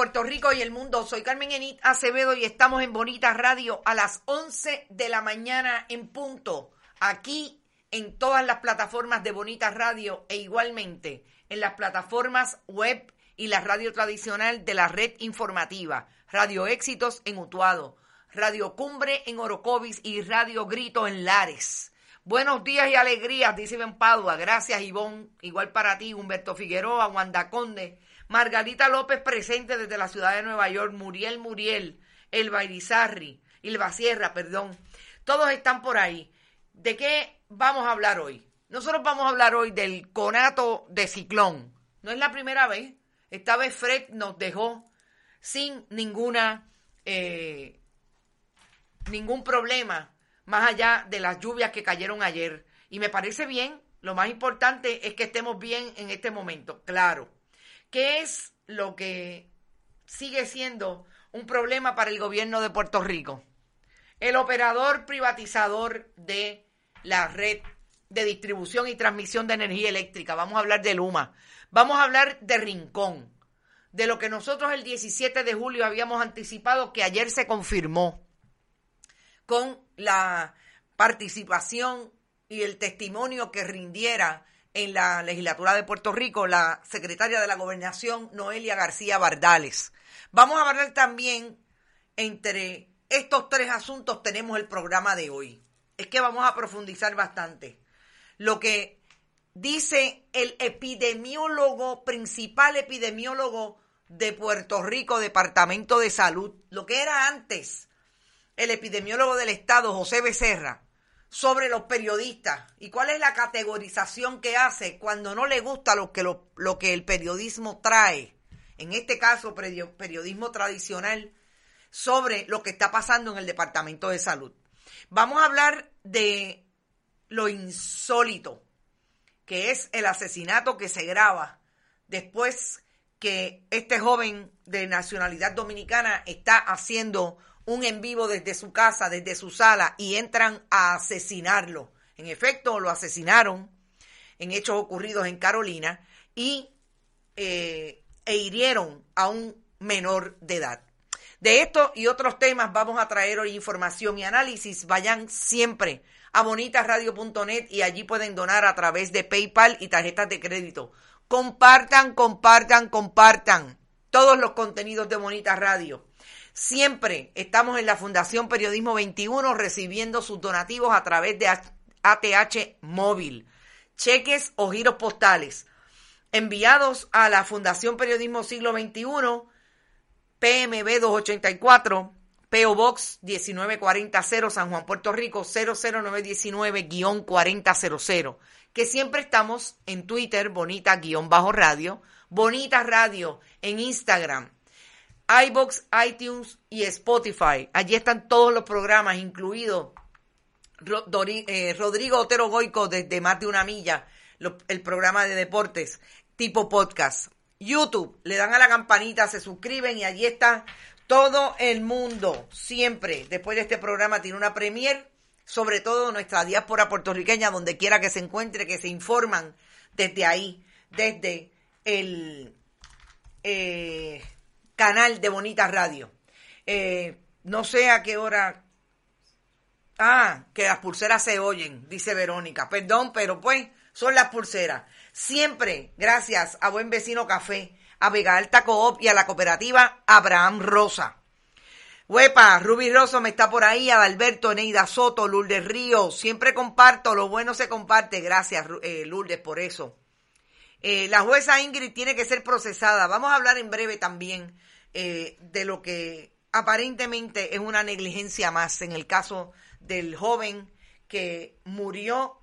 Puerto Rico y el mundo. Soy Carmen Enit Acevedo y estamos en Bonita Radio a las 11 de la mañana en punto. Aquí en todas las plataformas de Bonita Radio e igualmente en las plataformas web y la radio tradicional de la red informativa. Radio Éxitos en Utuado, Radio Cumbre en Orocovis y Radio Grito en Lares. Buenos días y alegrías, dice Ben Padua. Gracias, Ivonne. Igual para ti, Humberto Figueroa, Wanda Conde, Margarita López presente desde la ciudad de Nueva York, Muriel Muriel, Elba Irizarri, Ilva Sierra, perdón. Todos están por ahí. ¿De qué vamos a hablar hoy? Nosotros vamos a hablar hoy del conato de ciclón. No es la primera vez. Esta vez Fred nos dejó sin ninguna eh, ningún problema más allá de las lluvias que cayeron ayer. Y me parece bien. Lo más importante es que estemos bien en este momento. Claro ¿Qué es lo que sigue siendo un problema para el gobierno de Puerto Rico? El operador privatizador de la red de distribución y transmisión de energía eléctrica. Vamos a hablar de Luma. Vamos a hablar de Rincón. De lo que nosotros el 17 de julio habíamos anticipado que ayer se confirmó con la participación y el testimonio que rindiera en la legislatura de Puerto Rico, la secretaria de la gobernación, Noelia García Bardales. Vamos a hablar también, entre estos tres asuntos tenemos el programa de hoy. Es que vamos a profundizar bastante. Lo que dice el epidemiólogo, principal epidemiólogo de Puerto Rico, Departamento de Salud, lo que era antes el epidemiólogo del Estado, José Becerra, sobre los periodistas y cuál es la categorización que hace cuando no le gusta lo que, lo, que el periodismo trae, en este caso periodismo tradicional, sobre lo que está pasando en el Departamento de Salud. Vamos a hablar de lo insólito, que es el asesinato que se graba después que este joven de nacionalidad dominicana está haciendo un en vivo desde su casa, desde su sala, y entran a asesinarlo. En efecto, lo asesinaron en hechos ocurridos en Carolina y eh, e hirieron a un menor de edad. De esto y otros temas vamos a traer hoy información y análisis. Vayan siempre a bonitasradio.net y allí pueden donar a través de PayPal y tarjetas de crédito. Compartan, compartan, compartan todos los contenidos de Bonita Radio. Siempre estamos en la Fundación Periodismo 21 recibiendo sus donativos a través de ATH Móvil, cheques o giros postales enviados a la Fundación Periodismo Siglo XXI, PMB 284, PO Box 19400 San Juan, Puerto Rico 00919-4000, que siempre estamos en Twitter, bonita-radio, bonita radio en Instagram, iBox, iTunes y Spotify. Allí están todos los programas, incluido eh, Rodrigo Otero Goico desde Más de una Milla, el programa de deportes tipo podcast. YouTube, le dan a la campanita, se suscriben y allí está todo el mundo. Siempre, después de este programa, tiene una premier, sobre todo nuestra diáspora puertorriqueña, donde quiera que se encuentre, que se informan desde ahí, desde el... Eh, canal de Bonita Radio. Eh, no sé a qué hora. Ah, que las pulseras se oyen, dice Verónica. Perdón, pero pues son las pulseras. Siempre gracias a Buen Vecino Café, a Vega Alta Coop y a la cooperativa Abraham Rosa. Huepa, Ruby Rosso me está por ahí, Adalberto, Neida Soto, Lourdes Río. Siempre comparto, lo bueno se comparte. Gracias, eh, Lourdes, por eso. Eh, la jueza Ingrid tiene que ser procesada. Vamos a hablar en breve también eh, de lo que aparentemente es una negligencia más en el caso del joven que murió,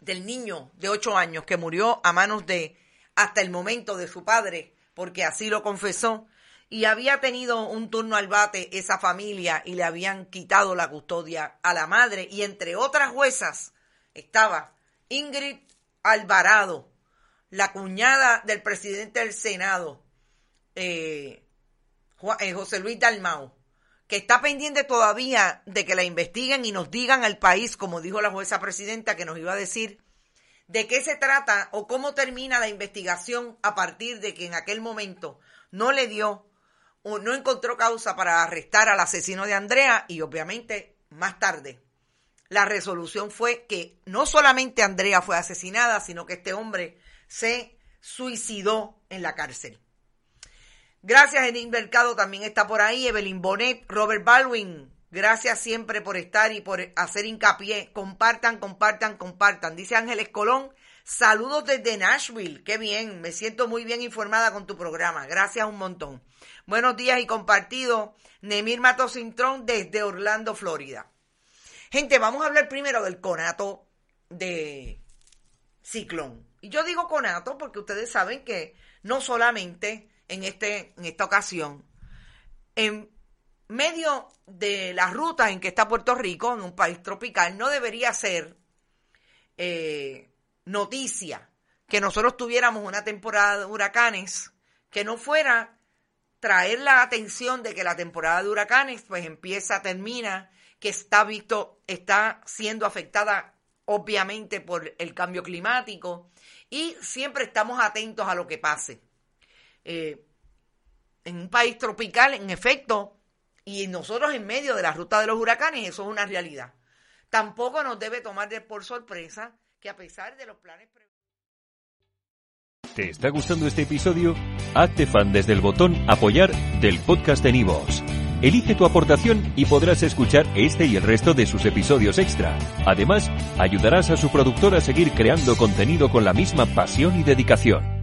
del niño de ocho años que murió a manos de, hasta el momento de su padre, porque así lo confesó, y había tenido un turno al bate esa familia y le habían quitado la custodia a la madre, y entre otras juezas estaba Ingrid Alvarado, la cuñada del presidente del Senado, eh, eh, José Luis Dalmau, que está pendiente todavía de que la investiguen y nos digan al país, como dijo la jueza presidenta, que nos iba a decir de qué se trata o cómo termina la investigación a partir de que en aquel momento no le dio o no encontró causa para arrestar al asesino de Andrea y obviamente más tarde la resolución fue que no solamente Andrea fue asesinada, sino que este hombre se suicidó en la cárcel. Gracias, Edith Mercado también está por ahí, Evelyn Bonet, Robert Baldwin. Gracias siempre por estar y por hacer hincapié. Compartan, compartan, compartan. Dice Ángeles Colón, saludos desde Nashville. Qué bien, me siento muy bien informada con tu programa. Gracias un montón. Buenos días y compartido. Nemir Matosintrón desde Orlando, Florida. Gente, vamos a hablar primero del conato de ciclón. Y yo digo conato porque ustedes saben que no solamente en, este, en esta ocasión, en medio de las rutas en que está Puerto Rico, en un país tropical, no debería ser eh, noticia que nosotros tuviéramos una temporada de huracanes que no fuera traer la atención de que la temporada de huracanes pues empieza, termina, que está visto, está siendo afectada obviamente por el cambio climático y siempre estamos atentos a lo que pase. Eh, en un país tropical, en efecto, y nosotros en medio de la ruta de los huracanes, eso es una realidad. Tampoco nos debe tomar de por sorpresa que a pesar de los planes... ¿Te está gustando este episodio? Hazte fan desde el botón apoyar del podcast de Nivos. Elige tu aportación y podrás escuchar este y el resto de sus episodios extra. Además, ayudarás a su productor a seguir creando contenido con la misma pasión y dedicación.